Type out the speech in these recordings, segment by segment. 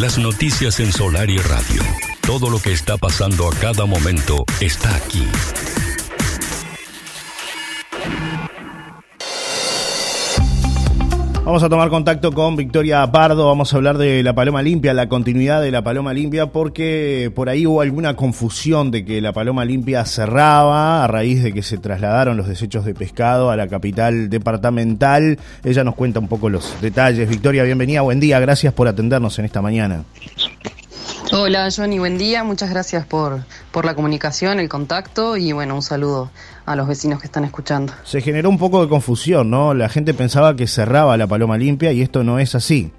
Las noticias en Solar y Radio. Todo lo que está pasando a cada momento está aquí. Vamos a tomar contacto con Victoria Pardo, vamos a hablar de la Paloma Limpia, la continuidad de la Paloma Limpia, porque por ahí hubo alguna confusión de que la Paloma Limpia cerraba a raíz de que se trasladaron los desechos de pescado a la capital departamental. Ella nos cuenta un poco los detalles. Victoria, bienvenida, buen día, gracias por atendernos en esta mañana. Hola Johnny, buen día. Muchas gracias por, por la comunicación, el contacto y bueno, un saludo a los vecinos que están escuchando. Se generó un poco de confusión, ¿no? La gente pensaba que cerraba la paloma limpia y esto no es así.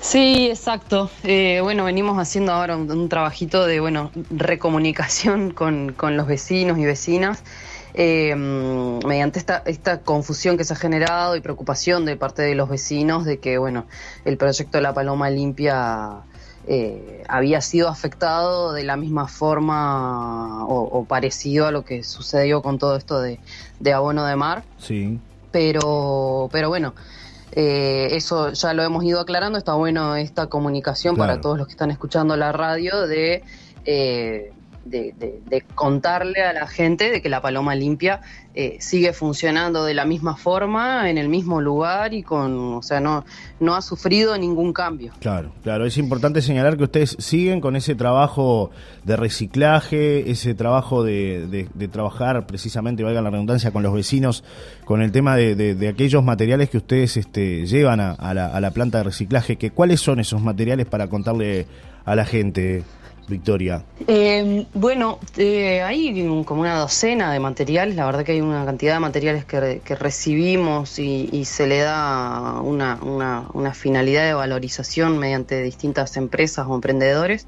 Sí, exacto. Eh, bueno, venimos haciendo ahora un, trabajito de bueno recomunicación con, con los vecinos y vecinas. Eh, mediante esta, esta confusión que se ha generado y preocupación de parte de los vecinos de que bueno el proyecto de la paloma limpia eh, había sido afectado de la misma forma o, parecido a lo que sucedió con todo esto de, abono de mar. Sí. Pero, pero bueno, eh, eso ya lo hemos ido aclarando. Está bueno esta comunicación para todos los que están escuchando la radio de eh, de, contarle a la gente de que la paloma limpia eh, sigue funcionando de la misma forma, en el mismo lugar y con, o sea, no, no ha sufrido ningún cambio. Claro, claro, es importante señalar que ustedes siguen con ese trabajo de reciclaje, ese trabajo de, trabajar precisamente, valga la redundancia, con los vecinos, con el tema de, aquellos materiales que ustedes este, llevan a, la, a la planta de reciclaje, que cuáles son esos materiales para contarle a la gente. Victoria? Eh, bueno, eh, hay como una docena de materiales, la verdad que hay una cantidad de materiales que, recibimos y, se le da una, finalidad de valorización mediante distintas empresas o emprendedores,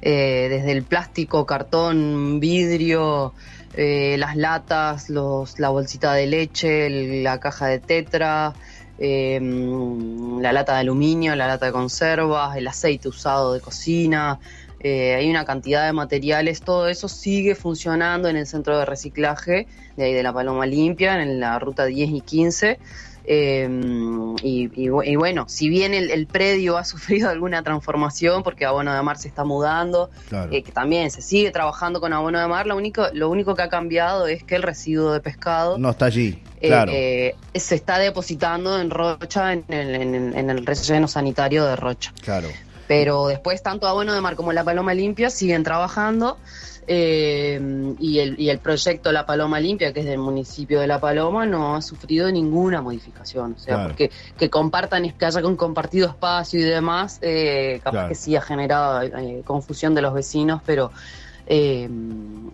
eh, desde el plástico, cartón, vidrio, las latas, los, la bolsita de leche, la caja de tetra. la lata de aluminio, la lata de conservas, el aceite usado de cocina, eh, hay una cantidad de materiales, todo eso sigue funcionando en el centro de reciclaje de ahí de la Paloma Limpia, en la ruta 10 y 15. Eh, y, bueno, si bien el, predio ha sufrido alguna transformación, porque Abono de Mar se está mudando, eh, que también se sigue trabajando con Abono de Mar, lo único, lo único que ha cambiado es que el residuo de pescado no está allí. Claro. se está depositando en Rocha, en el, en el relleno sanitario de Rocha. Claro. Pero después tanto Abono de Mar como La Paloma Limpia siguen trabajando eh, y, el, y el proyecto La Paloma Limpia, que es del municipio de La Paloma, no ha sufrido ninguna modificación. O sea, porque que compartan, que haya un compartido espacio y demás, eh, capaz que sí ha generado eh, confusión de los vecinos, pero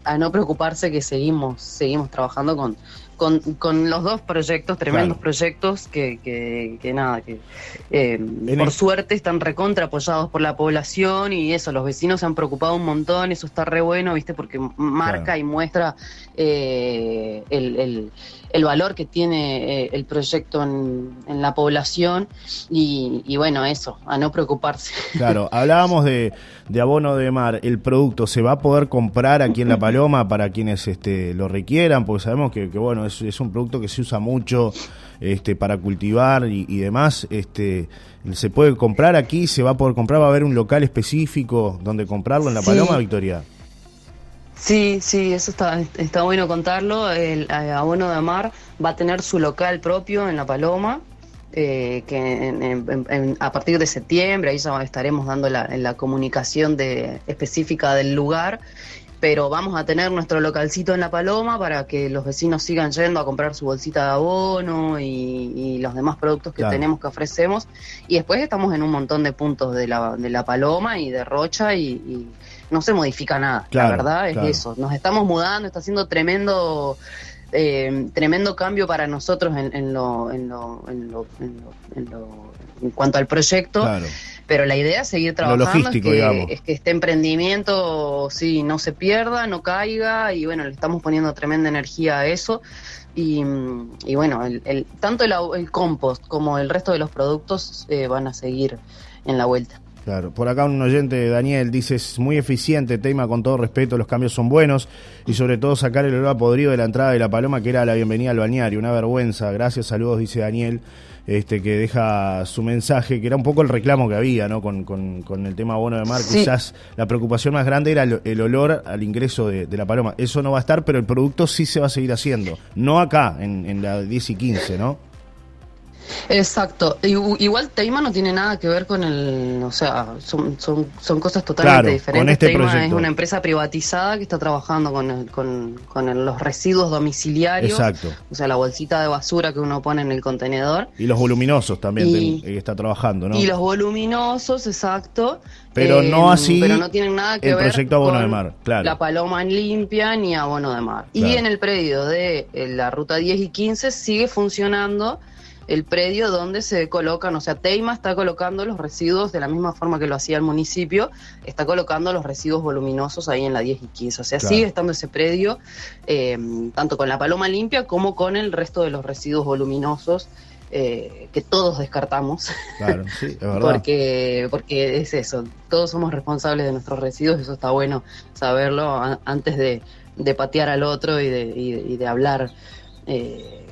a no preocuparse que seguimos, seguimos trabajando con con, con los dos proyectos, tremendos proyectos que, que, nada, que eh, por suerte están recontra apoyados por la población y eso, los vecinos se han preocupado un montón, eso está re bueno, ¿viste? Porque marca y muestra eh, el, el, valor que tiene eh, el proyecto en, en la población y, y, bueno, eso, a no preocuparse. Claro, hablábamos de, de abono de mar, el producto se va a poder comprar aquí en La Paloma para quienes este, lo requieran, porque sabemos que, que bueno, es, un producto que se usa mucho este, para cultivar y, demás. Este, ¿Se puede comprar aquí? ¿Se va a poder comprar? ¿Va a haber un local específico donde comprarlo en La Paloma, Victoria? Sí, sí, eso está, está bueno contarlo. El, eh, Abono de Mar va a tener su local propio en La Paloma. Eh, que a partir de septiembre ahí ya estaremos dando la, la comunicación de, específica del lugar pero vamos a tener nuestro localcito en La Paloma para que los vecinos sigan yendo a comprar su bolsita de abono y, los demás productos que tenemos que ofrecemos. Y después estamos en un montón de puntos de La, de la Paloma y de Rocha y, no se modifica nada. la verdad es eso. Nos estamos mudando, está haciendo tremendo... Eh, tremendo cambio para nosotros en, en, lo, en, lo, en, lo, en, cuanto al proyecto. Claro pero la idea es seguir trabajando, es, que, este emprendimiento sí no se pierda, no caiga y bueno, le estamos poniendo tremenda energía a eso. Y, bueno, el, tanto el, compost como el resto de los productos eh, van a seguir en la vuelta. Claro, por acá un oyente, Daniel, dice, es muy eficiente, tema con todo respeto, los cambios son buenos y sobre todo sacar el olor a podrido de la entrada de la paloma que era la bienvenida al balneario, una vergüenza, gracias, saludos, dice Daniel. Este, que deja su mensaje, que era un poco el reclamo que había ¿no? con, con, el tema bono de mar. Quizás la preocupación más grande era el, olor al ingreso de, la paloma. Eso no va a estar, pero el producto sí se va a seguir haciendo. No acá, en, en la 10 y 15, ¿no? Exacto. Igual Teima no tiene nada que ver con el, o sea, son, son, son cosas totalmente diferentes. Este Teima es una empresa privatizada que está trabajando con, con, con los residuos domiciliarios. Exacto. O sea, la bolsita de basura que uno pone en el contenedor. Y los voluminosos también y, está trabajando, ¿no? Y los voluminosos, exacto. Pero no eh, así. Pero no tienen nada que el ver proyecto Abono de Mar, claro. La Paloma en Limpia ni Abono de Mar. Y en el predio de eh, la ruta 10 y 15 sigue funcionando el predio donde se colocan, o sea, Teima está colocando los residuos de la misma forma que lo hacía el municipio, está colocando los residuos voluminosos ahí en la 10 y 15. O sea, sigue estando ese predio, eh, tanto con la paloma limpia como con el resto de los residuos voluminosos. Eh, que todos descartamos. Claro, sí, es verdad. porque, porque es eso, todos somos responsables de nuestros residuos, eso está bueno saberlo antes de, patear al otro y de, y de hablar. Eh,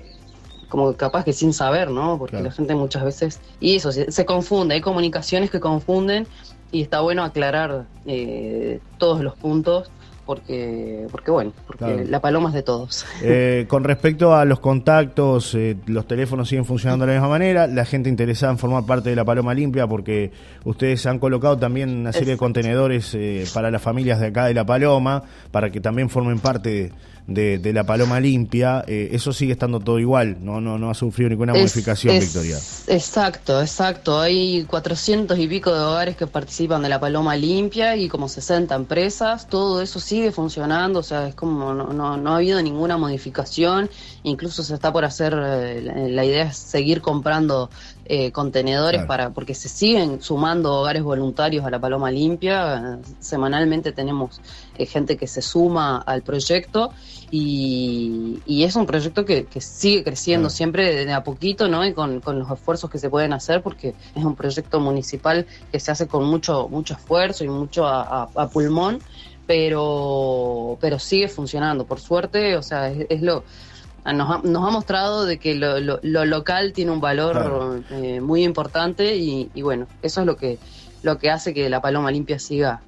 como capaz que sin saber, ¿no? Porque la gente muchas veces, y eso, se, confunde, hay comunicaciones que confunden y está bueno aclarar eh, todos los puntos porque, porque bueno, porque la paloma es de todos. Eh, con respecto a los contactos, eh, los teléfonos siguen funcionando de la misma manera, la gente interesada en formar parte de la paloma limpia, porque ustedes han colocado también una serie de contenedores para las familias de acá de la paloma, para que también formen parte de de, la paloma limpia, eh, eso sigue estando todo igual, no no no ha sufrido ninguna modificación, Victoria. Exacto, exacto. Hay 400 y pico de hogares que participan de la paloma limpia y como 60 empresas, todo eso sigue funcionando, o sea, es como no, no, no ha habido ninguna modificación, incluso se está por hacer, eh, la idea es seguir comprando eh, contenedores para porque se siguen sumando hogares voluntarios a la Paloma Limpia. Semanalmente tenemos eh, gente que se suma al proyecto y, es un proyecto que, sigue creciendo siempre de a poquito, ¿no? Y con, los esfuerzos que se pueden hacer porque es un proyecto municipal que se hace con mucho mucho esfuerzo y mucho a, pulmón, pero pero sigue funcionando. Por suerte, o sea, es lo nos ha, nos ha mostrado de que lo, lo, local tiene un valor eh, muy importante y, bueno, eso es lo que, lo que hace que la Paloma Limpia siga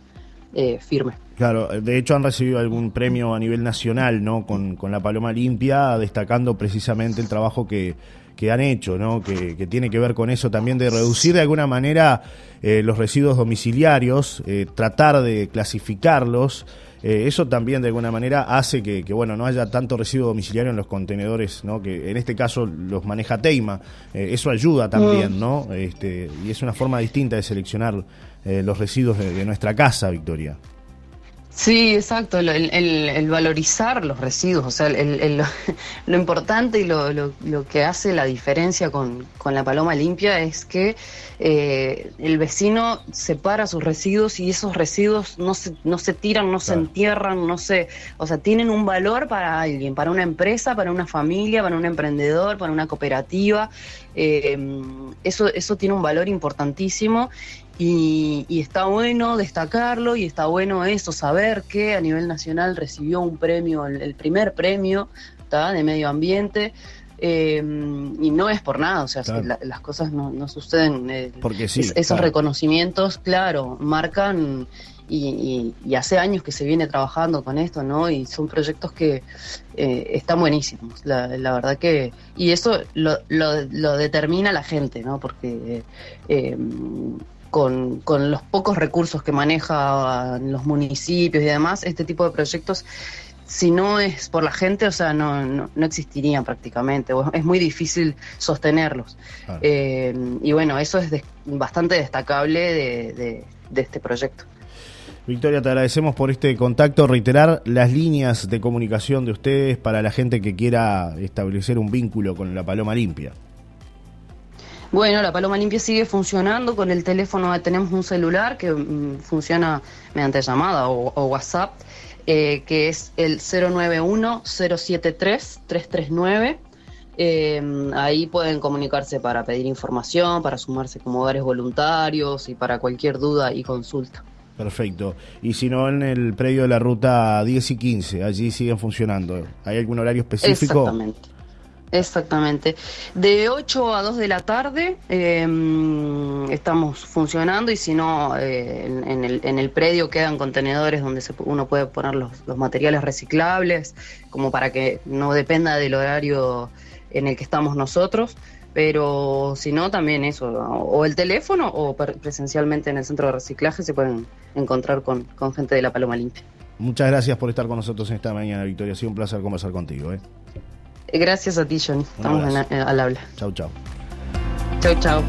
eh, firme. Claro, de hecho han recibido algún premio a nivel nacional, ¿no? Con, con la Paloma Limpia, destacando precisamente el trabajo que, que han hecho, ¿no? Que, que, tiene que ver con eso también de reducir de alguna manera eh, los residuos domiciliarios, tratar de clasificarlos eh, eso también de alguna manera hace que, bueno no haya tanto residuo domiciliario en los contenedores, ¿no? que en este caso los maneja Teima. Eh, eso ayuda también, mm. ¿no? Este, y es una forma distinta de seleccionar eh, los residuos de nuestra casa, Victoria. Sí, exacto, el, el, valorizar los residuos, o sea, el, lo importante y lo, lo, que hace la diferencia con, con la paloma limpia es que eh, el vecino separa sus residuos y esos residuos no se, no se tiran, no se entierran, no se, o sea, tienen un valor para alguien, para una empresa, para una familia, para un emprendedor, para una cooperativa. Eh, eso, eso tiene un valor importantísimo y, está bueno destacarlo y está bueno eso, saber que a nivel nacional recibió un premio, el, primer premio de medio ambiente. Eh, y no es por nada, o sea, las cosas no, suceden. Eh, Porque sí, esos reconocimientos, claro, marcan y, hace años que se viene trabajando con esto, ¿no? Y son proyectos que eh, están buenísimos, la, verdad que... Y eso lo, lo, determina la gente, ¿no? Porque con, con los pocos recursos que manejan los municipios y demás, este tipo de proyectos si no es por la gente, o sea, no, no, no existirían prácticamente, es muy difícil sostenerlos. Eh, y bueno, eso es bastante destacable de, de, este proyecto. Victoria, te agradecemos por este contacto, reiterar las líneas de comunicación de ustedes para la gente que quiera establecer un vínculo con la Paloma Limpia. Bueno, la Paloma Limpia sigue funcionando con el teléfono, tenemos un celular que mm, funciona mediante llamada o, WhatsApp, eh, que es el 091-073-339. Eh, ahí pueden comunicarse para pedir información, para sumarse como hogares voluntarios y para cualquier duda y consulta. Perfecto. Y si no, en el predio de la ruta 10 y 15, allí siguen funcionando. ¿Hay algún horario específico? Exactamente. Exactamente. De 8 a 2 de la tarde eh, estamos funcionando y si no, eh, en, el, predio quedan contenedores donde se, uno puede poner los, materiales reciclables, como para que no dependa del horario en el que estamos nosotros. Pero si no, también eso, o el teléfono o presencialmente en el centro de reciclaje se pueden encontrar con, con gente de la Paloma Limpia. Muchas gracias por estar con nosotros en esta mañana, Victoria. Ha sido un placer conversar contigo. ¿eh? Gracias a ti, Johnny. Estamos en, al habla. Chau, chau. Chau, chau.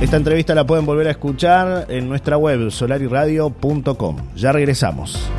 Esta entrevista la pueden volver a escuchar en nuestra web solariradio.com. Ya regresamos.